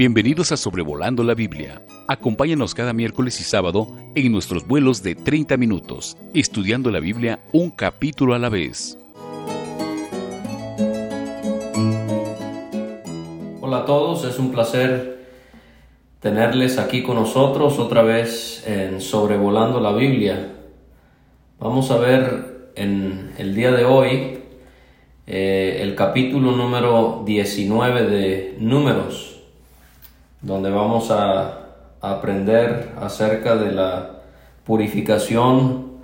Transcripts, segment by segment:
Bienvenidos a Sobrevolando la Biblia. Acompáñanos cada miércoles y sábado en nuestros vuelos de 30 minutos, estudiando la Biblia un capítulo a la vez. Hola a todos, es un placer tenerles aquí con nosotros otra vez en Sobrevolando la Biblia. Vamos a ver en el día de hoy eh, el capítulo número 19 de Números, donde vamos a, aprender acerca de la purificación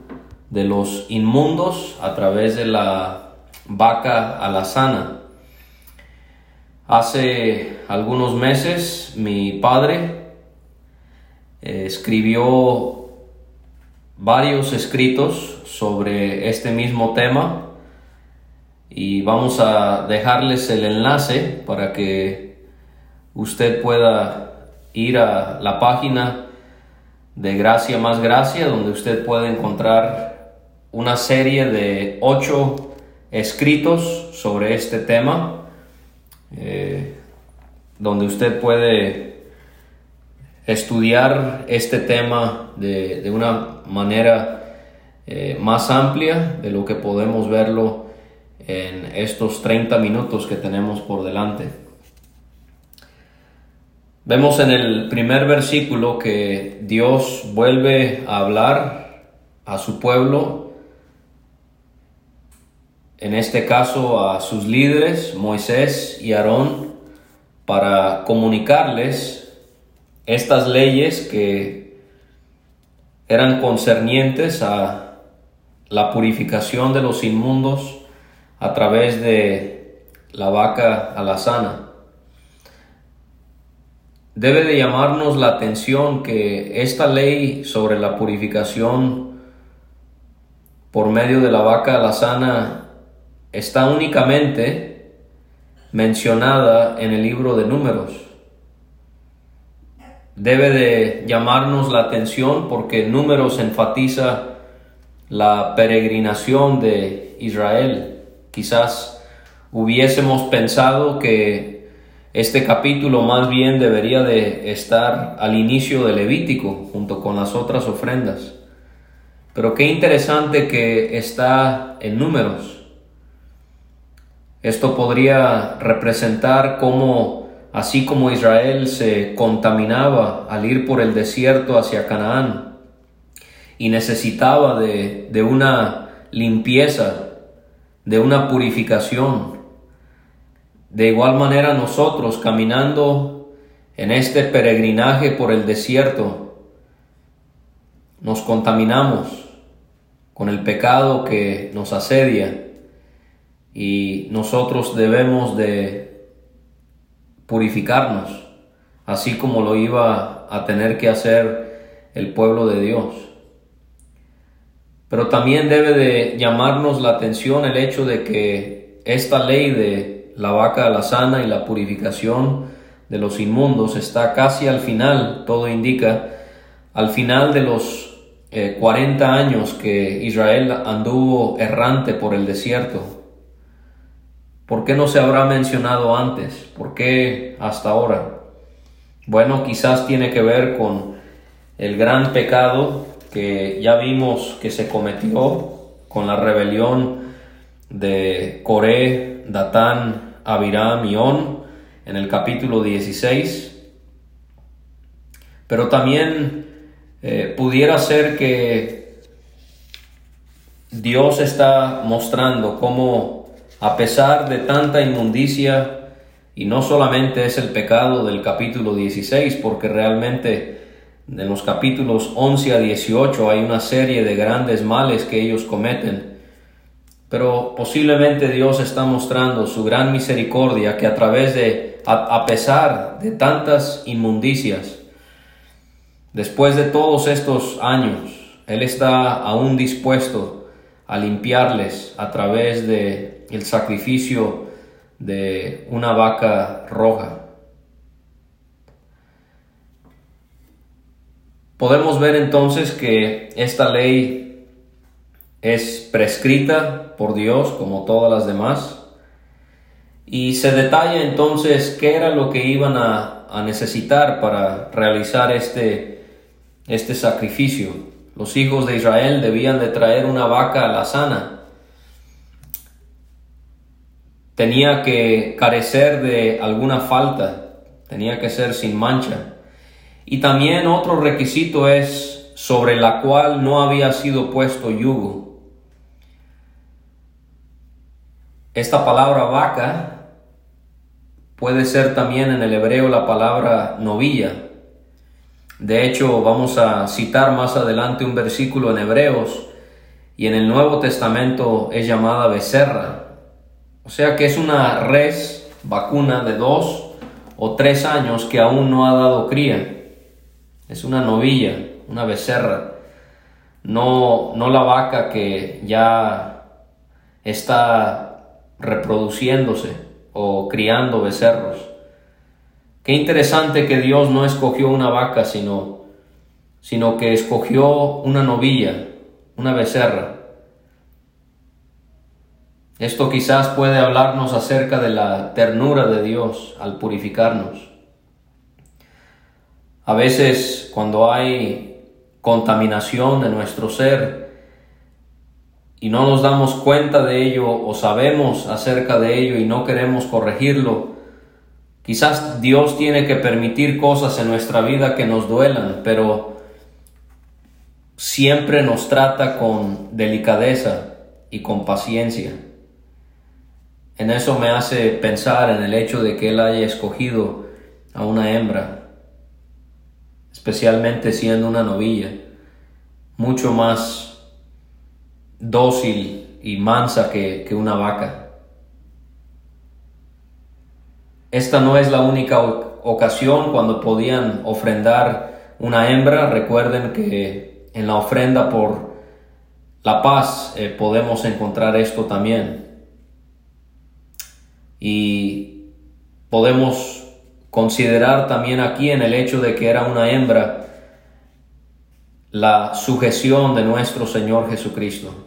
de los inmundos a través de la vaca alazana. Hace algunos meses mi padre eh, escribió varios escritos sobre este mismo tema y vamos a dejarles el enlace para que usted pueda ir a la página de Gracia más Gracia donde usted puede encontrar una serie de ocho escritos sobre este tema eh, donde usted puede estudiar este tema de, una manera eh, más amplia de lo que podemos verlo en estos 30 minutos que tenemos por delante. Vemos en el primer versículo que Dios vuelve a hablar a su pueblo, en este caso a sus líderes, Moisés y Aarón, para comunicarles estas leyes que eran concernientes a la purificación de los inmundos, a través de la vaca alazana. Debe de llamarnos la atención que esta ley sobre la purificación por medio de la vaca alazana está únicamente mencionada en el libro de números. Debe de llamarnos la atención porque números enfatiza la peregrinación de Israel. Quizás hubiésemos pensado que este capítulo más bien debería de estar al inicio de Levítico junto con las otras ofrendas. Pero qué interesante que está en números. Esto podría representar cómo, así como Israel se contaminaba al ir por el desierto hacia Canaán y necesitaba de, de una limpieza de una purificación. De igual manera nosotros caminando en este peregrinaje por el desierto, nos contaminamos con el pecado que nos asedia y nosotros debemos de purificarnos, así como lo iba a tener que hacer el pueblo de Dios. Pero también debe de llamarnos la atención el hecho de que esta ley de la vaca alazana y la purificación de los inmundos está casi al final, todo indica, al final de los 40 eh, años que Israel anduvo errante por el desierto. ¿Por qué no se habrá mencionado antes? ¿Por qué hasta ahora? Bueno, quizás tiene que ver con el gran pecado que ya vimos que se cometió con la rebelión de Coré, Datán, Abiram y On en el capítulo 16. Pero también eh, pudiera ser que Dios está mostrando cómo a pesar de tanta inmundicia, y no solamente es el pecado del capítulo 16, porque realmente en los capítulos 11 a 18 hay una serie de grandes males que ellos cometen. Pero posiblemente Dios está mostrando su gran misericordia que a través de, a, pesar de tantas inmundicias, después de todos estos años, Él está aún dispuesto a limpiarles a través de el sacrificio de una vaca roja. Podemos ver entonces que esta ley es prescrita por Dios como todas las demás y se detalla entonces qué era lo que iban a necesitar para realizar este, este sacrificio. Los hijos de Israel debían de traer una vaca a la sana. Tenía que carecer de alguna falta, tenía que ser sin mancha. Y también otro requisito es sobre la cual no había sido puesto yugo. Esta palabra vaca Puede ser también en el hebreo la palabra novilla. De hecho, vamos a citar más adelante un versículo en Hebreos y en el Nuevo Testamento es llamada becerra. O sea que es una res vacuna de dos o tres años que aún no ha dado cría. Es una novilla, una becerra. No, no la vaca que ya está reproduciéndose o criando becerros. Qué interesante que Dios no escogió una vaca, sino, sino que escogió una novilla, una becerra. Esto quizás puede hablarnos acerca de la ternura de Dios al purificarnos. A veces cuando hay contaminación de nuestro ser, y no nos damos cuenta de ello o sabemos acerca de ello y no queremos corregirlo, quizás Dios tiene que permitir cosas en nuestra vida que nos duelan, pero siempre nos trata con delicadeza y con paciencia. En eso me hace pensar en el hecho de que Él haya escogido a una hembra, especialmente siendo una novilla, mucho más dócil y mansa que, una vaca. Esta no es la única ocasión cuando podían ofrendar una hembra. Recuerden que en la ofrenda por la paz eh, podemos encontrar esto también. Y podemos considerar también aquí en el hecho de que era una hembra la sujeción de nuestro Señor Jesucristo.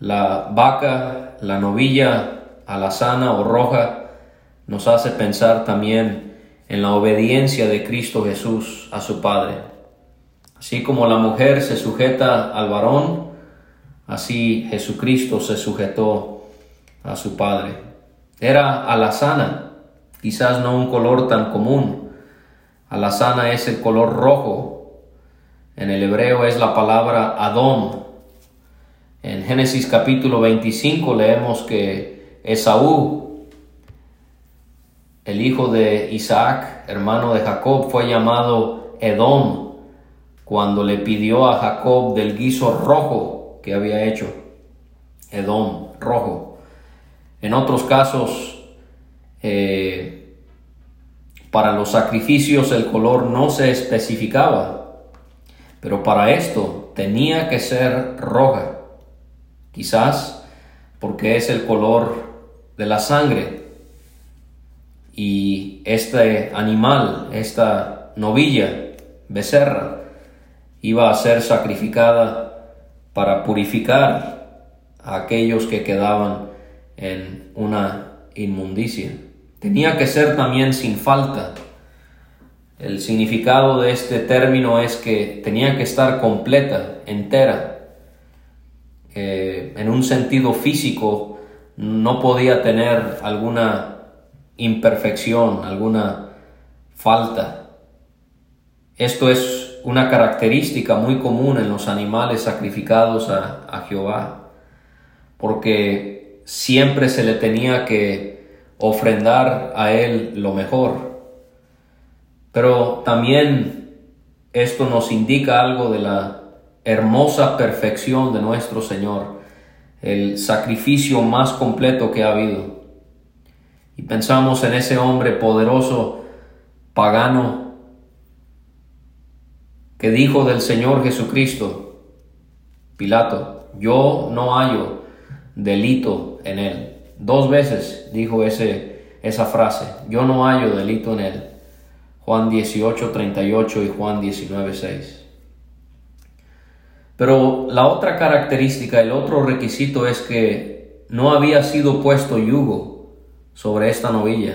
La vaca, la novilla alazana o roja nos hace pensar también en la obediencia de Cristo Jesús a su Padre. Así como la mujer se sujeta al varón, así Jesucristo se sujetó a su Padre. Era alazana, quizás no un color tan común. Alazana es el color rojo en el hebreo es la palabra Adón. En Génesis capítulo 25 leemos que Esaú, el hijo de Isaac, hermano de Jacob, fue llamado Edom cuando le pidió a Jacob del guiso rojo que había hecho. Edom, rojo. En otros casos, eh, para los sacrificios el color no se especificaba, pero para esto tenía que ser roja, quizás porque es el color de la sangre. Y este animal, esta novilla, becerra, iba a ser sacrificada para purificar a aquellos que quedaban en una inmundicia. Tenía que ser también sin falta el significado de este término es que tenía que estar completa, entera. Eh, en un sentido físico no podía tener alguna imperfección, alguna falta. Esto es una característica muy común en los animales sacrificados a, a Jehová, porque siempre se le tenía que ofrendar a Él lo mejor. Pero también esto nos indica algo de la hermosa perfección de nuestro Señor, el sacrificio más completo que ha habido. Y pensamos en ese hombre poderoso, pagano, que dijo del Señor Jesucristo, Pilato, yo no hallo delito en él. Dos veces dijo ese, esa frase, yo no hallo delito en él. Juan 18, 38 y Juan 19, 6. Pero la otra característica, el otro requisito es que no había sido puesto yugo sobre esta novilla.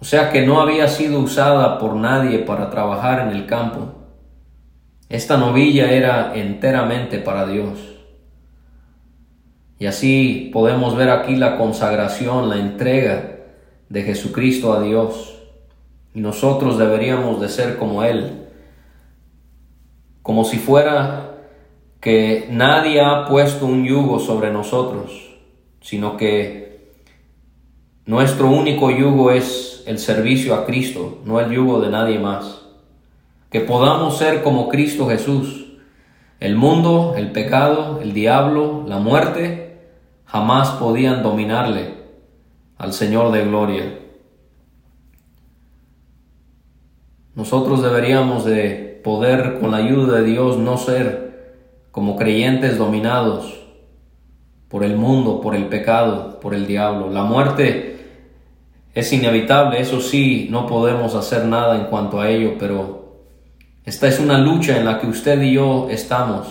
o sea que no había sido usada por nadie para trabajar en el campo. Esta novilla era enteramente para Dios. Y así podemos ver aquí la consagración, la entrega de Jesucristo a Dios. Y nosotros deberíamos de ser como Él, como si fuera que nadie ha puesto un yugo sobre nosotros, sino que nuestro único yugo es el servicio a Cristo, no el yugo de nadie más. Que podamos ser como Cristo Jesús. El mundo, el pecado, el diablo, la muerte, jamás podían dominarle al Señor de gloria. Nosotros deberíamos de poder, con la ayuda de Dios, no ser como creyentes dominados por el mundo, por el pecado, por el diablo. La muerte es inevitable, eso sí, no podemos hacer nada en cuanto a ello, pero esta es una lucha en la que usted y yo estamos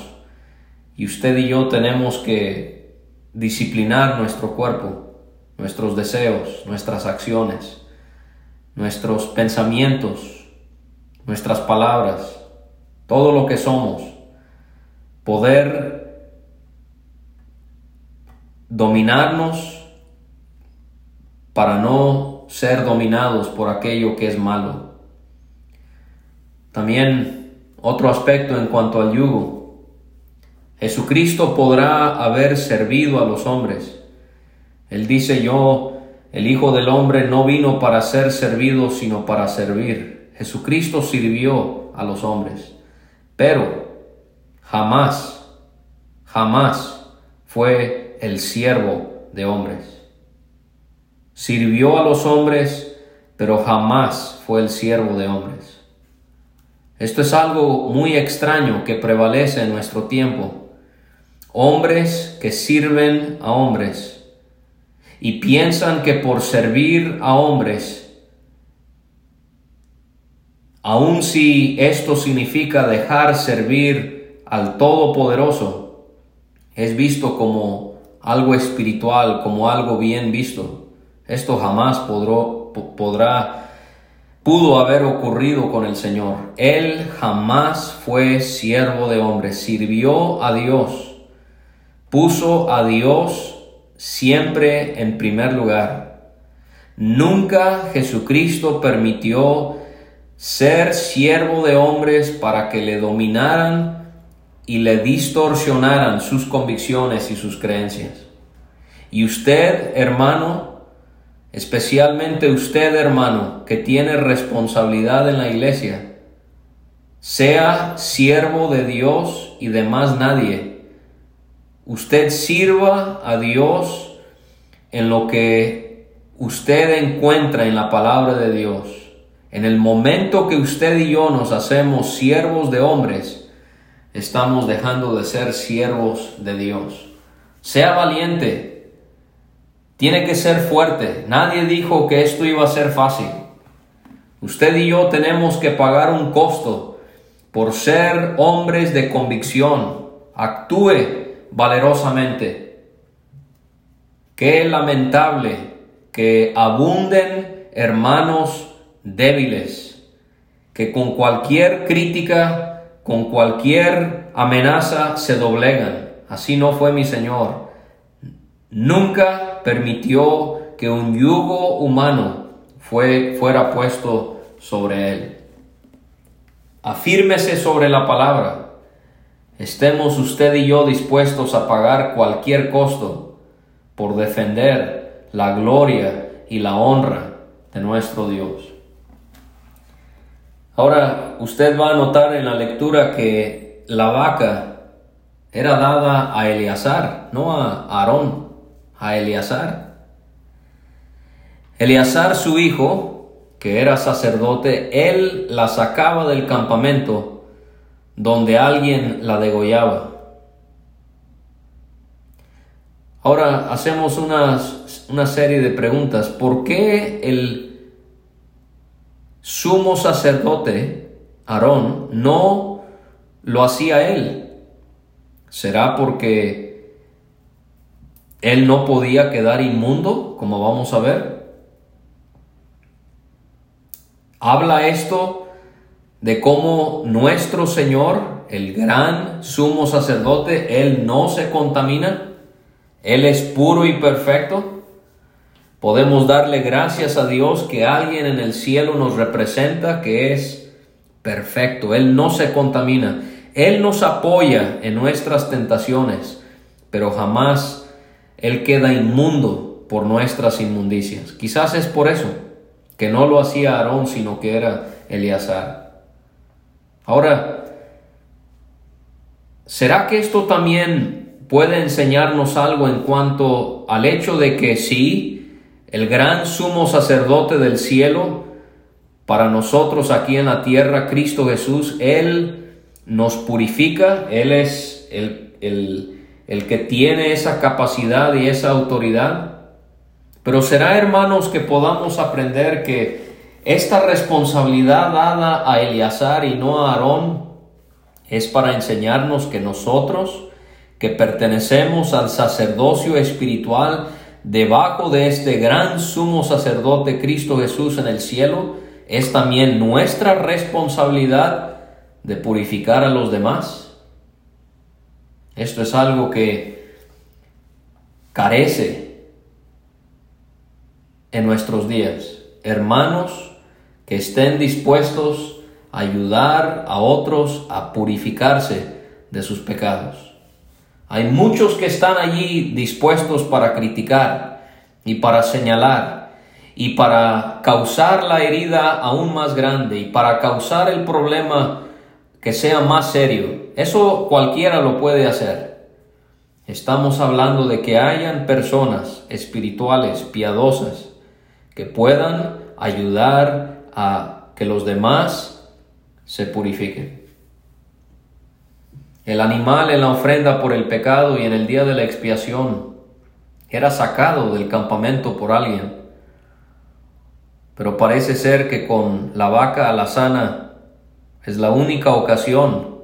y usted y yo tenemos que disciplinar nuestro cuerpo, nuestros deseos, nuestras acciones, nuestros pensamientos, nuestras palabras, todo lo que somos, poder dominarnos para no ser dominados por aquello que es malo. También otro aspecto en cuanto al yugo. Jesucristo podrá haber servido a los hombres. Él dice yo, el Hijo del Hombre no vino para ser servido, sino para servir Jesucristo sirvió a los hombres, pero jamás, jamás fue el siervo de hombres. Sirvió a los hombres, pero jamás fue el siervo de hombres. Esto es algo muy extraño que prevalece en nuestro tiempo. Hombres que sirven a hombres y piensan que por servir a hombres Aun si esto significa dejar servir al Todopoderoso, es visto como algo espiritual, como algo bien visto. Esto jamás podrá, podrá, pudo haber ocurrido con el Señor. Él jamás fue siervo de hombre, sirvió a Dios, puso a Dios siempre en primer lugar. Nunca Jesucristo permitió ser siervo de hombres para que le dominaran y le distorsionaran sus convicciones y sus creencias. Y usted, hermano, especialmente usted, hermano, que tiene responsabilidad en la iglesia, sea siervo de Dios y de más nadie. Usted sirva a Dios en lo que usted encuentra en la palabra de Dios en el momento que usted y yo nos hacemos siervos de hombres, estamos dejando de ser siervos de Dios. Sea valiente. Tiene que ser fuerte. Nadie dijo que esto iba a ser fácil. Usted y yo tenemos que pagar un costo por ser hombres de convicción. Actúe valerosamente. Qué lamentable que abunden hermanos débiles, que con cualquier crítica, con cualquier amenaza se doblegan. Así no fue mi Señor. Nunca permitió que un yugo humano fue, fuera puesto sobre él. Afírmese sobre la palabra. Estemos usted y yo dispuestos a pagar cualquier costo por defender la gloria y la honra de nuestro Dios. Ahora, usted va a notar en la lectura que la vaca era dada a Eleazar, no a Aarón, a Eleazar. Eleazar, su hijo, que era sacerdote, él la sacaba del campamento donde alguien la degollaba. Ahora hacemos una serie de preguntas. ¿Por qué el sumo sacerdote, Aarón, no lo hacía él. ¿Será porque él no podía quedar inmundo, como vamos a ver? Habla esto de cómo nuestro Señor, el gran sumo sacerdote, Él no se contamina, Él es puro y perfecto. Podemos darle gracias a Dios que alguien en el cielo nos representa que es perfecto, Él no se contamina, Él nos apoya en nuestras tentaciones, pero jamás Él queda inmundo por nuestras inmundicias. Quizás es por eso que no lo hacía Aarón, sino que era Eleazar. Ahora, ¿será que esto también puede enseñarnos algo en cuanto al hecho de que sí, el gran sumo sacerdote del cielo, para nosotros aquí en la tierra, Cristo Jesús, Él nos purifica, Él es el, el, el que tiene esa capacidad y esa autoridad? Pero será, hermanos, que podamos aprender que esta responsabilidad dada a Eleazar y no a Aarón es para enseñarnos que nosotros, que pertenecemos al sacerdocio espiritual debajo de este gran sumo sacerdote Cristo Jesús en el cielo, es también nuestra responsabilidad de purificar a los demás. Esto es algo que carece en nuestros días. Hermanos, que estén dispuestos a ayudar a otros a purificarse de sus pecados. Hay muchos que están allí dispuestos para criticar y para señalar y para causar la herida aún más grande y para causar el problema que sea más serio. Eso cualquiera lo puede hacer. Estamos hablando de que hayan personas espirituales, piadosas, que puedan ayudar a que los demás se purifiquen. El animal en la ofrenda por el pecado y en el día de la expiación era sacado del campamento por alguien. Pero parece ser que con la vaca alazana es la única ocasión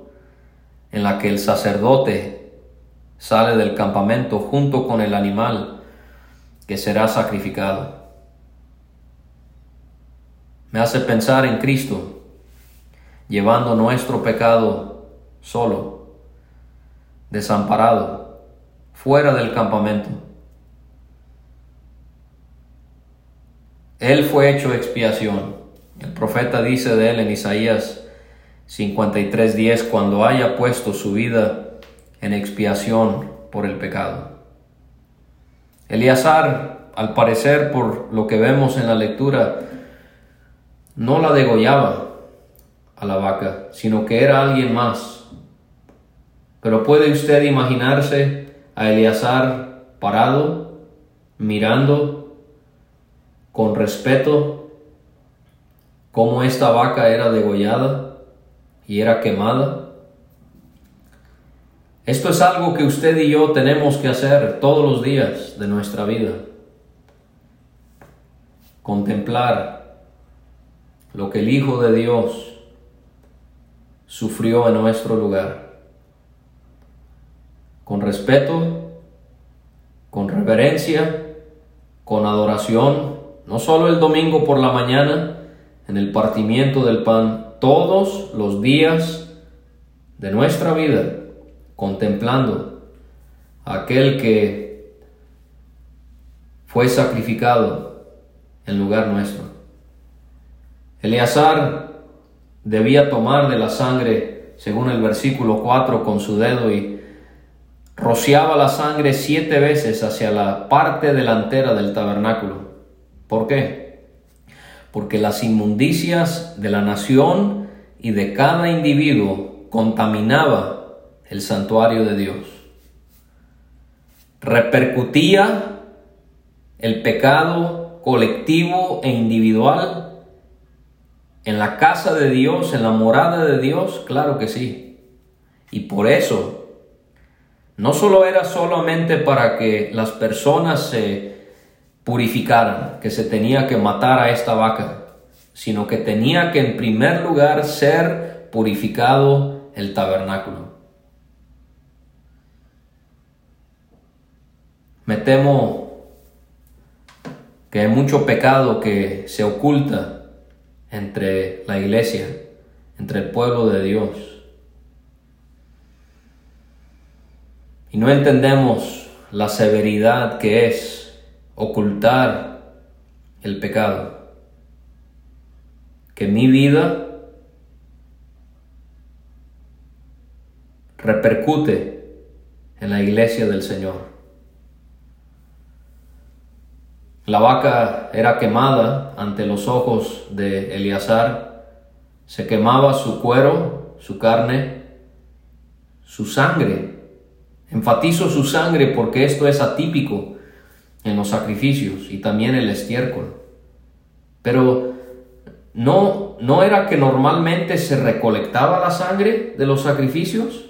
en la que el sacerdote sale del campamento junto con el animal que será sacrificado me hace pensar en Cristo, llevando nuestro pecado solo, desamparado, fuera del campamento. Él fue hecho expiación. El profeta dice de él en Isaías 53:10, cuando haya puesto su vida en expiación por el pecado. Eleazar, al parecer, por lo que vemos en la lectura, no la degollaba a la vaca, sino que era alguien más. Pero puede usted imaginarse a Eleazar parado, mirando con respeto cómo esta vaca era degollada y era quemada. Esto es algo que usted y yo tenemos que hacer todos los días de nuestra vida. Contemplar lo que el Hijo de Dios sufrió en nuestro lugar. Con respeto, con reverencia, con adoración, no solo el domingo por la mañana, en el partimiento del pan, todos los días de nuestra vida, contemplando a aquel que fue sacrificado en lugar nuestro. Eleazar debía tomar de la sangre, según el versículo 4, con su dedo y rociaba la sangre siete veces hacia la parte delantera del tabernáculo. ¿Por qué? Porque las inmundicias de la nación y de cada individuo contaminaba el santuario de Dios. Repercutía el pecado colectivo e individual en la casa de Dios, en la morada de Dios, claro que sí. Y por eso, no solo era solamente para que las personas se purificaran, que se tenía que matar a esta vaca, sino que tenía que en primer lugar ser purificado el tabernáculo. Me temo que hay mucho pecado que se oculta entre la iglesia, entre el pueblo de Dios. Y no entendemos la severidad que es ocultar el pecado. Que mi vida repercute en la iglesia del Señor. La vaca era quemada ante los ojos de Eleazar, se quemaba su cuero, su carne, su sangre. Enfatizo su sangre porque esto es atípico en los sacrificios y también el estiércol. Pero no, no era que normalmente se recolectaba la sangre de los sacrificios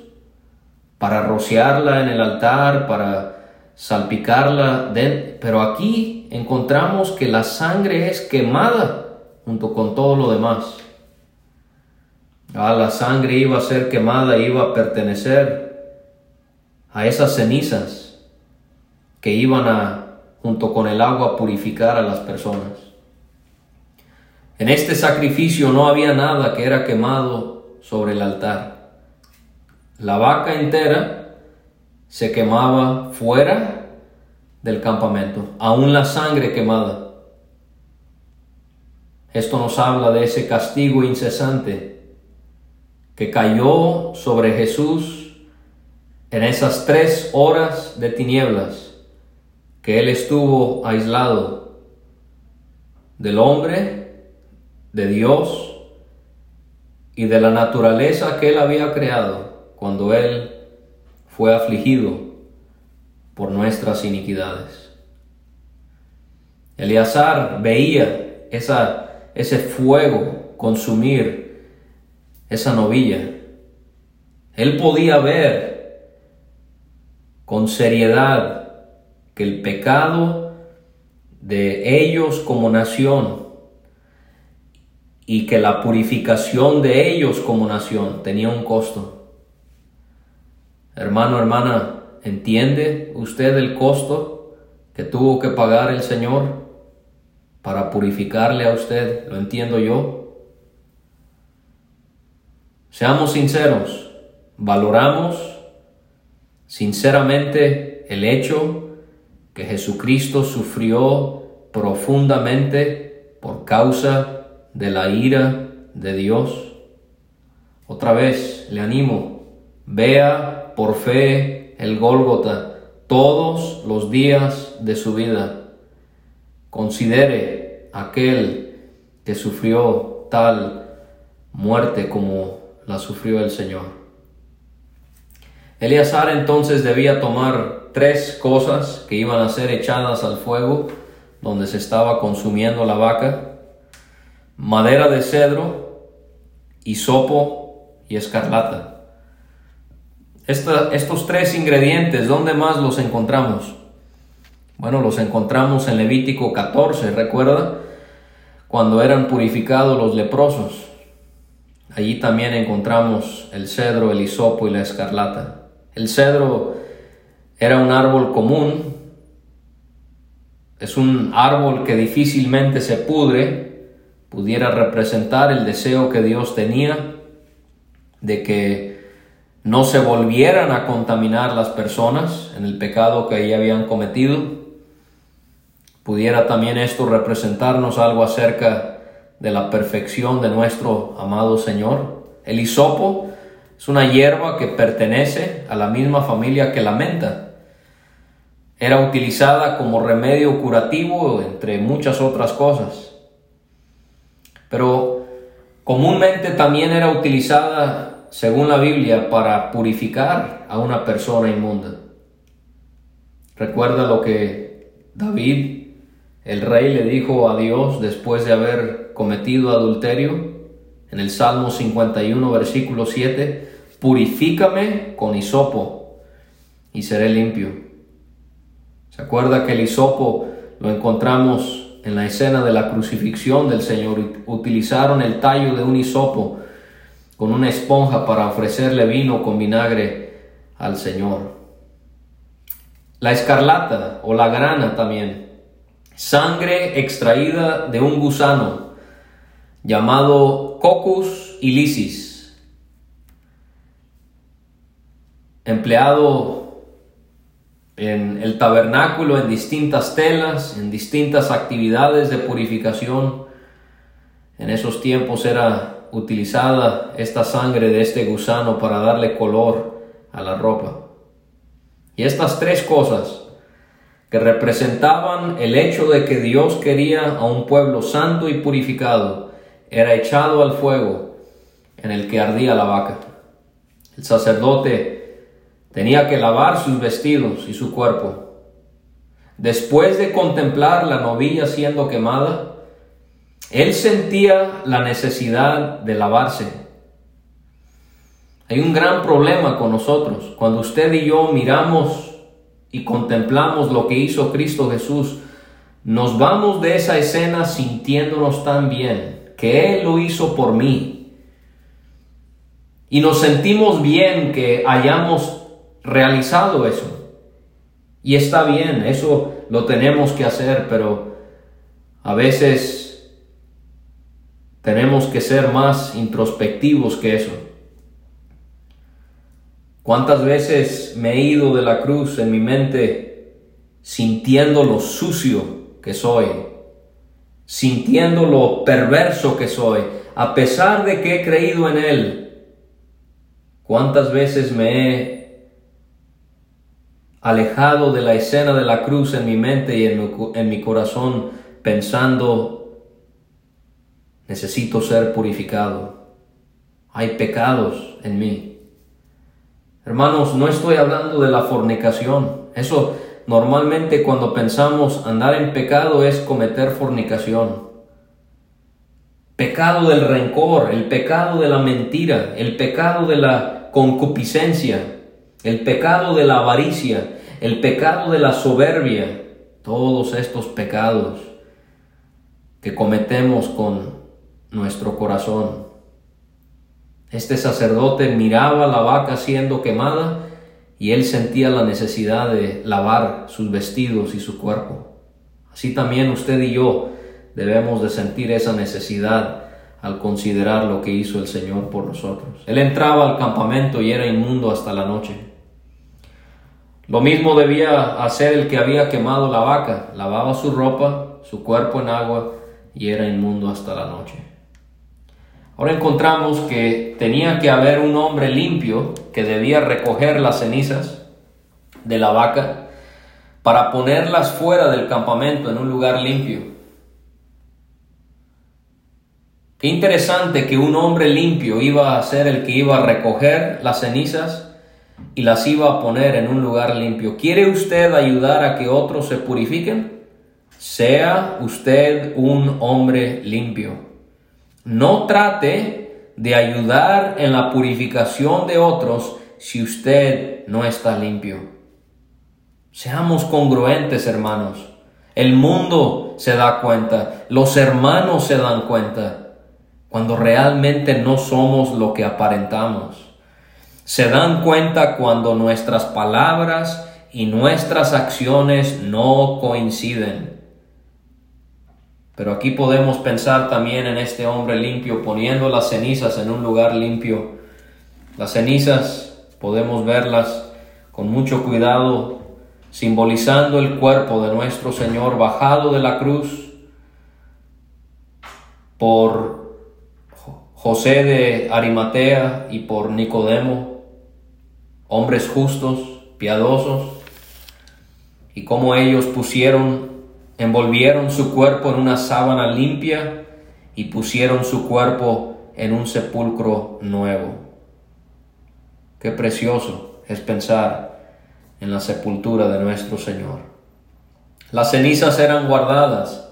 para rociarla en el altar, para salpicarla, pero aquí encontramos que la sangre es quemada junto con todo lo demás. Ah, la sangre iba a ser quemada, iba a pertenecer a esas cenizas que iban a, junto con el agua, purificar a las personas. En este sacrificio no había nada que era quemado sobre el altar. La vaca entera se quemaba fuera del campamento, aún la sangre quemada. Esto nos habla de ese castigo incesante que cayó sobre Jesús en esas tres horas de tinieblas que él estuvo aislado del hombre, de Dios y de la naturaleza que él había creado cuando él fue afligido por nuestras iniquidades. Eleazar veía ese fuego consumir esa novilla. Él podía ver con seriedad que el pecado de ellos como nación y que la purificación de ellos como nación tenía un costo. Hermano, hermana, ¿entiende usted el costo que tuvo que pagar el Señor para purificarle a usted? ¿Lo entiendo yo? Seamos sinceros, valoramos sinceramente el hecho que Jesucristo sufrió profundamente por causa de la ira de Dios. Otra vez le animo, vea por fe el Gólgota todos los días de su vida. Considere aquel que sufrió tal muerte como la sufrió el Señor. Eleazar entonces debía tomar tres cosas que iban a ser echadas al fuego donde se estaba consumiendo la vaca, madera de cedro, hisopo y escarlata estos tres ingredientes, ¿dónde más los encontramos? Bueno, los encontramos en Levítico 14, ¿recuerda? Cuando eran purificados los leprosos. Allí también encontramos el cedro, el hisopo y la escarlata. El cedro era un árbol común, es un árbol que difícilmente se pudre, pudiera representar el deseo que Dios tenía de que no se volvieran a contaminar las personas en el pecado que ya habían cometido. Pudiera también esto representarnos algo acerca de la perfección de nuestro amado Señor. El hisopo es una hierba que pertenece a la misma familia que la menta. Era utilizada como remedio curativo entre muchas otras cosas. Pero comúnmente también era utilizada según la Biblia, para purificar a una persona inmunda. Recuerda lo que David, el rey, le dijo a Dios después de haber cometido adulterio en el Salmo 51, versículo 7, purifícame con hisopo y seré limpio. ¿Se acuerda que el hisopo lo encontramos en la escena de la crucifixión del Señor? Utilizaron el tallo de un hisopo con una esponja para ofrecerle vino con vinagre al Señor. La escarlata o la grana también, sangre extraída de un gusano, llamado Cocus ilicis, empleado en el tabernáculo en distintas telas, en distintas actividades de purificación. En esos tiempos era utilizada esta sangre de este gusano para darle color a la ropa. Y estas tres cosas que representaban el hecho de que Dios quería a un pueblo santo y purificado, era echado al fuego en el que ardía la vaca. El sacerdote tenía que lavar sus vestidos y su cuerpo. Después de contemplar la novilla siendo quemada, él sentía la necesidad de lavarse. Hay un gran problema con nosotros. Cuando usted y yo miramos y contemplamos lo que hizo Cristo Jesús, nos vamos de esa escena sintiéndonos tan bien, que Él lo hizo por mí. Y nos sentimos bien que hayamos realizado eso. Y está bien, eso lo tenemos que hacer, pero a veces tenemos que ser más introspectivos que eso. ¿Cuántas veces me he ido de la cruz en mi mente sintiendo lo sucio que soy, sintiendo lo perverso que soy, a pesar de que he creído en Él? ¿Cuántas veces me he alejado de la escena de la cruz en mi mente y en mi, corazón pensando, necesito ser purificado? Hay pecados en mí. Hermanos, no estoy hablando de la fornicación. Eso normalmente cuando pensamos andar en pecado es cometer fornicación. Pecado del rencor, el pecado de la mentira, el pecado de la concupiscencia, el pecado de la avaricia, el pecado de la soberbia, todos estos pecados que cometemos con nuestro corazón. Este sacerdote miraba la vaca siendo quemada y él sentía la necesidad de lavar sus vestidos y su cuerpo. Así también usted y yo debemos de sentir esa necesidad al considerar lo que hizo el Señor por nosotros. Él entraba al campamento y era inmundo hasta la noche. Lo mismo debía hacer el que había quemado la vaca, lavaba su ropa, su cuerpo en agua y era inmundo hasta la noche. Ahora encontramos que tenía que haber un hombre limpio que debía recoger las cenizas de la vaca para ponerlas fuera del campamento en un lugar limpio. Qué interesante que un hombre limpio iba a ser el que iba a recoger las cenizas y las iba a poner en un lugar limpio. ¿Quiere usted ayudar a que otros se purifiquen? Sea usted un hombre limpio. No trate de ayudar en la purificación de otros si usted no está limpio. Seamos congruentes, hermanos. El mundo se da cuenta, los hermanos se dan cuenta, cuando realmente no somos lo que aparentamos. Se dan cuenta cuando nuestras palabras y nuestras acciones no coinciden. Pero aquí podemos pensar también en este hombre limpio poniendo las cenizas en un lugar limpio. Las cenizas podemos verlas con mucho cuidado, simbolizando el cuerpo de nuestro Señor bajado de la cruz por José de Arimatea y por Nicodemo, hombres justos, piadosos, y cómo ellos pusieron envolvieron su cuerpo en una sábana limpia y pusieron su cuerpo en un sepulcro nuevo. Qué precioso es pensar en la sepultura de nuestro Señor. Las cenizas eran guardadas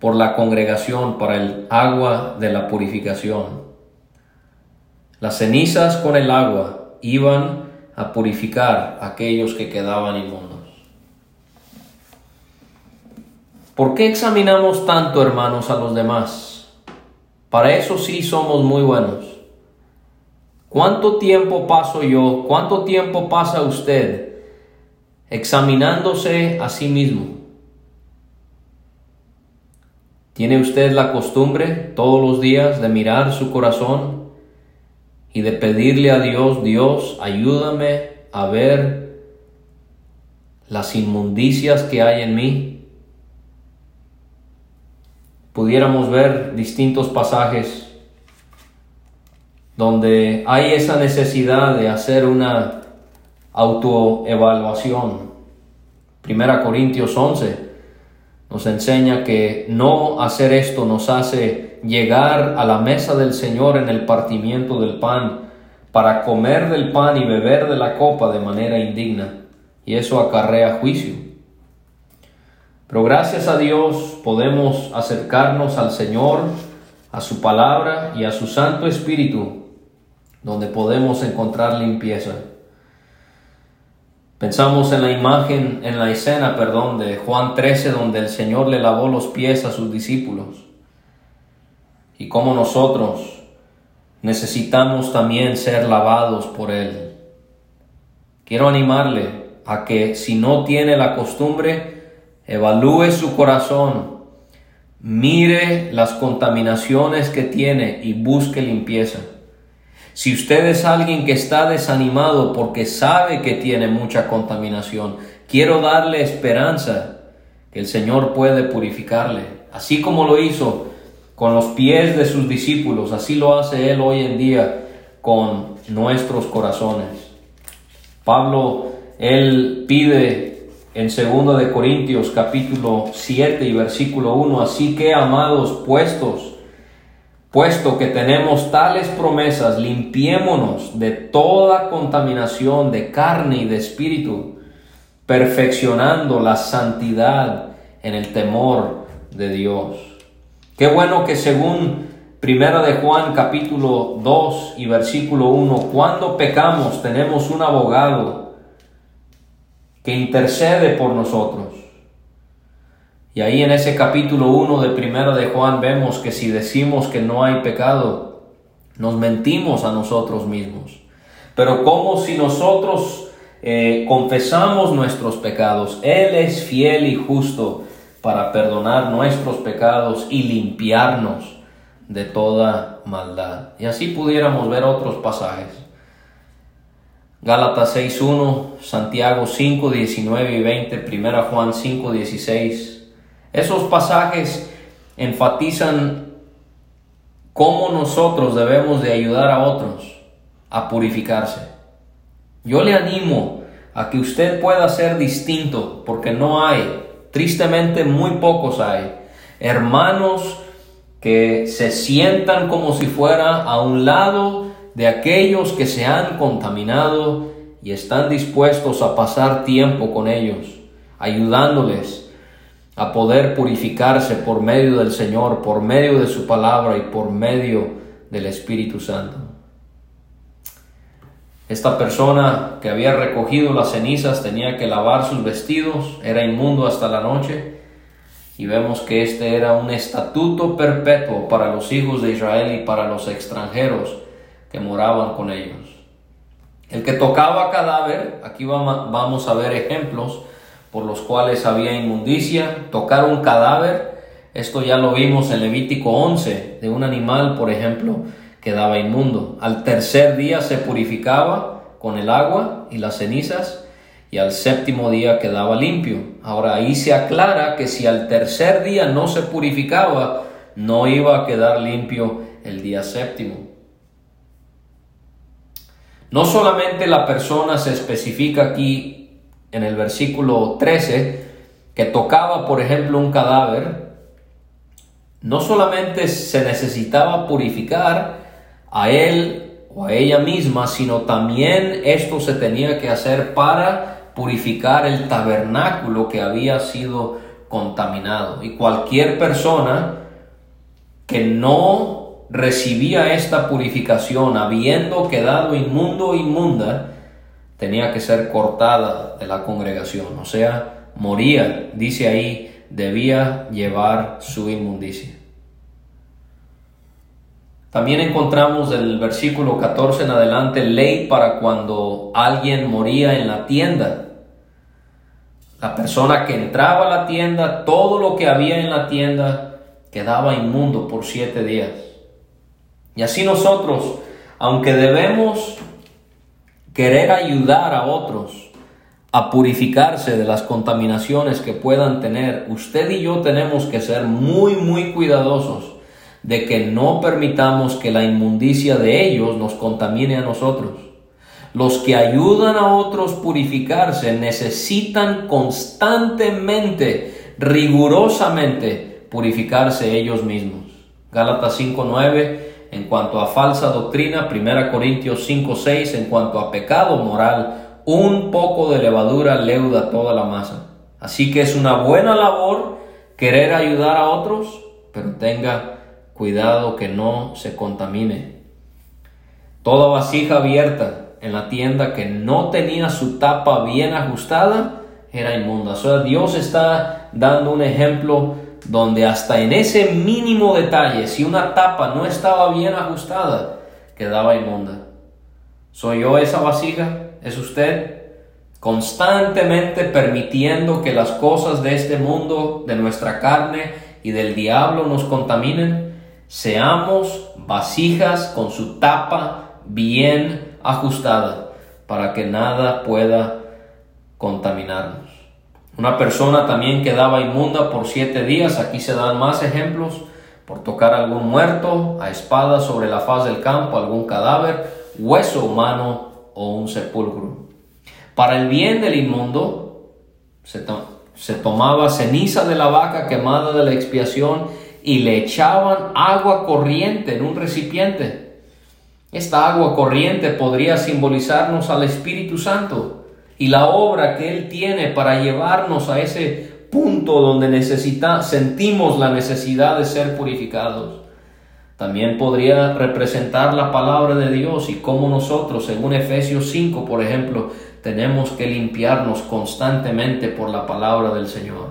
por la congregación para el agua de la purificación. Las cenizas con el agua iban a purificar aquellos que quedaban inmundos. ¿Por qué examinamos tanto, hermanos, a los demás? Para eso sí somos muy buenos. ¿Cuánto tiempo paso yo? ¿Cuánto tiempo pasa usted examinándose a sí mismo? ¿Tiene usted la costumbre todos los días de mirar su corazón y de pedirle a Dios, Dios, ayúdame a ver las inmundicias que hay en mí? Pudiéramos ver distintos pasajes donde hay esa necesidad de hacer una autoevaluación. Primera Corintios 11 nos enseña que no hacer esto nos hace llegar a la mesa del Señor en el partimiento del pan para comer del pan y beber de la copa de manera indigna, y eso acarrea juicio. Pero gracias a Dios podemos acercarnos al Señor, a su palabra y a su Santo Espíritu, donde podemos encontrar limpieza. Pensamos en la imagen, en la escena, perdón, de Juan 13, donde el Señor le lavó los pies a sus discípulos. Y cómo nosotros necesitamos también ser lavados por Él. Quiero animarle a que si no tiene la costumbre, evalúe su corazón, mire las contaminaciones que tiene y busque limpieza. Si usted es alguien que está desanimado porque sabe que tiene mucha contaminación, quiero darle esperanza que el Señor puede purificarle, así como lo hizo con los pies de sus discípulos, así lo hace Él hoy en día con nuestros corazones. Pablo, Él pide en 2 de Corintios capítulo 7 y versículo 1, así que amados puestos, Puesto que tenemos tales promesas, limpiémonos de toda contaminación de carne y de espíritu, perfeccionando la santidad en el temor de Dios. Qué bueno que según Primera de Juan capítulo 2 y versículo 1, cuando pecamos tenemos un abogado intercede por nosotros y ahí en ese capítulo 1 de Primera de Juan vemos que si decimos que no hay pecado, nos mentimos a nosotros mismos. Pero como si nosotros eh, confesamos nuestros pecados, Él es fiel y justo para perdonar nuestros pecados y limpiarnos de toda maldad. Y así pudiéramos ver otros pasajes. Gálatas 6.1, Santiago 5, 19 y 20, 1 Juan 5, 16, esos pasajes enfatizan cómo nosotros debemos de ayudar a otros a purificarse. Yo le animo a que usted pueda ser distinto, porque no hay, tristemente muy pocos hay, hermanos que se sientan como si fuera a un lado de aquellos que se han contaminado y están dispuestos a pasar tiempo con ellos, ayudándoles a poder purificarse por medio del Señor, por medio de su palabra y por medio del Espíritu Santo. Esta persona que había recogido las cenizas tenía que lavar sus vestidos, era inmundo hasta la noche, y vemos que este era un estatuto perpetuo para los hijos de Israel y para los extranjeros que moraban con ellos. El que tocaba cadáver, aquí vamos a ver ejemplos, por los cuales había inmundicia, tocar un cadáver, esto ya lo vimos en Levítico 11, de un animal, por ejemplo, que daba inmundo. Al tercer día se purificaba con el agua y las cenizas, y al séptimo día quedaba limpio. Ahora ahí se aclara que si al tercer día no se purificaba, no iba a quedar limpio el día séptimo. No solamente la persona se especifica aquí en el versículo 13, que tocaba, por ejemplo, un cadáver, no solamente se necesitaba purificar a él o a ella misma, sino también esto se tenía que hacer para purificar el tabernáculo que había sido contaminado. Y cualquier persona que no recibía esta purificación, habiendo quedado inmundo inmunda, tenía que ser cortada de la congregación, o sea, moría, dice ahí, debía llevar su inmundicia. También encontramos del versículo 14 en adelante ley para cuando alguien moría en la tienda. La persona que entraba a la tienda, todo lo que había en la tienda quedaba inmundo por siete días. Y así nosotros, aunque debemos querer ayudar a otros a purificarse de las contaminaciones que puedan tener, usted y yo tenemos que ser muy, muy cuidadosos de que no permitamos que la inmundicia de ellos nos contamine a nosotros. Los que ayudan a otros purificarse necesitan constantemente, rigurosamente, purificarse ellos mismos. Gálatas 5.9 en cuanto a falsa doctrina, 1 Corintios 5.6 en cuanto a pecado moral, un poco de levadura leuda toda la masa. Así que es una buena labor querer ayudar a otros, pero tenga cuidado que no se contamine. Toda vasija abierta en la tienda que no tenía su tapa bien ajustada era inmunda. O sea, Dios está dando un ejemplo donde hasta en ese mínimo detalle, si una tapa no estaba bien ajustada, quedaba inmunda. ¿Soy yo esa vasija? ¿Es usted? Constantemente permitiendo que las cosas de este mundo, de nuestra carne y del diablo nos contaminen seamos vasijas con su tapa bien ajustada para que nada pueda contaminarnos. Una persona también quedaba inmunda por siete días, aquí se dan más ejemplos, por tocar algún muerto, a espada sobre la faz del campo, algún cadáver, hueso humano o un sepulcro. Para el bien del inmundo se, se tomaba ceniza de la vaca quemada de la expiación y le echaban agua corriente en un recipiente. Esta agua corriente podría simbolizarnos al Espíritu Santo y la obra que Él tiene para llevarnos a ese punto donde necesita, sentimos la necesidad de ser purificados. También podría representar la palabra de Dios y cómo nosotros, según Efesios 5, por ejemplo, tenemos que limpiarnos constantemente por la palabra del Señor.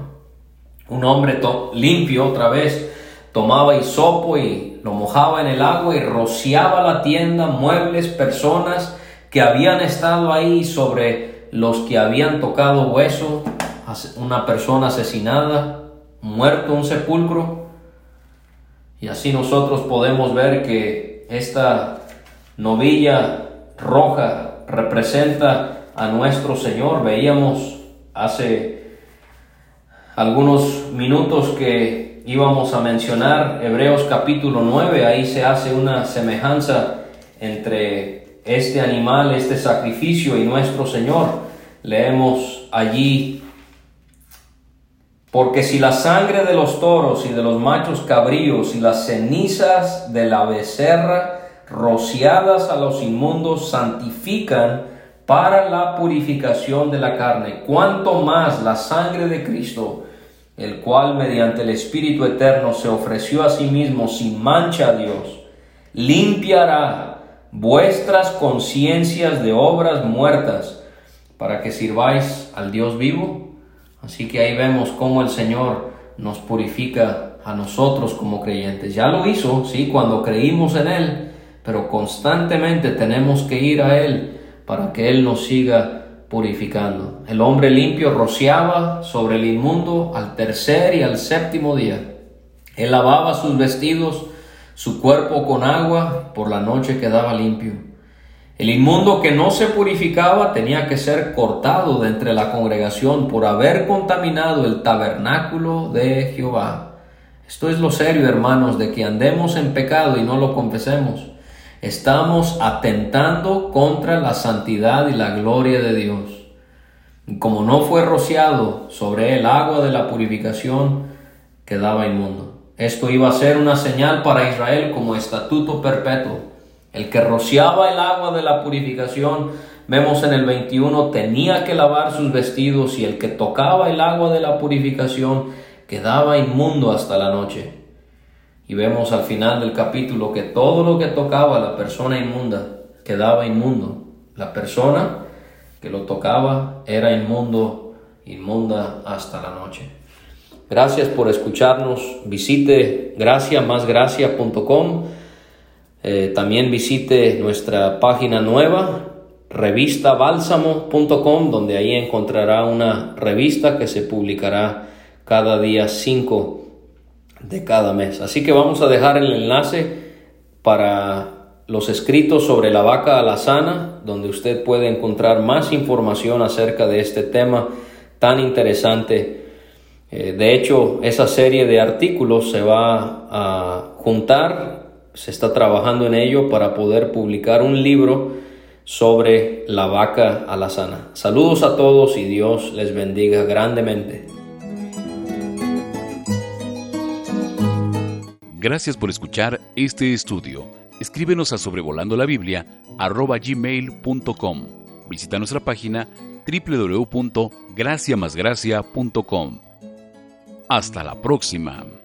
Un hombre limpio otra vez tomaba hisopo y lo mojaba en el agua y rociaba la tienda, muebles, personas que habían estado ahí sobre los que habían tocado hueso, una persona asesinada, muerto un sepulcro. Y así nosotros podemos ver que esta novilla roja representa a nuestro Señor. Veíamos hace algunos minutos que íbamos a mencionar Hebreos capítulo 9, ahí se hace una semejanza entre este animal, este sacrificio y nuestro Señor. Leemos allí, porque si la sangre de los toros y de los machos cabríos y las cenizas de la becerra rociadas a los inmundos santifican para la purificación de la carne, cuanto más la sangre de Cristo, el cual mediante el Espíritu Eterno se ofreció a sí mismo sin mancha a Dios, limpiará vuestras conciencias de obras muertas para que sirváis al Dios vivo. Así que ahí vemos cómo el Señor nos purifica a nosotros como creyentes. Ya lo hizo, sí, cuando creímos en Él, pero constantemente tenemos que ir a Él para que Él nos siga purificando. El hombre limpio rociaba sobre el inmundo al tercer y al séptimo día. Él lavaba sus vestidos, su cuerpo con agua, por la noche quedaba limpio. El inmundo que no se purificaba tenía que ser cortado de entre la congregación por haber contaminado el tabernáculo de Jehová. Esto es lo serio, hermanos, de que andemos en pecado y no lo confesemos. Estamos atentando contra la santidad y la gloria de Dios. Y como no fue rociado sobre el agua de la purificación, quedaba inmundo. Esto iba a ser una señal para Israel como estatuto perpetuo. El que rociaba el agua de la purificación, vemos en el 21, tenía que lavar sus vestidos y el que tocaba el agua de la purificación quedaba inmundo hasta la noche. Y vemos al final del capítulo que todo lo que tocaba la persona inmunda quedaba inmundo. La persona que lo tocaba era inmundo, inmunda hasta la noche. Gracias por escucharnos. Visite graciamasgracia.com. Eh, también visite nuestra página nueva, revistabálsamo.com, donde ahí encontrará una revista que se publicará cada día 5 de cada mes. Así que vamos a dejar el enlace para los escritos sobre la vaca alazana, donde usted puede encontrar más información acerca de este tema tan interesante. Eh, de hecho, esa serie de artículos se va a juntar, se está trabajando en ello para poder publicar un libro sobre la vaca alazana. Saludos a todos y Dios les bendiga grandemente. Gracias por escuchar este estudio escríbenos a sobrevolando la Biblia gmail.com. Visita nuestra página www.graciamasgracia.com. Hasta la próxima.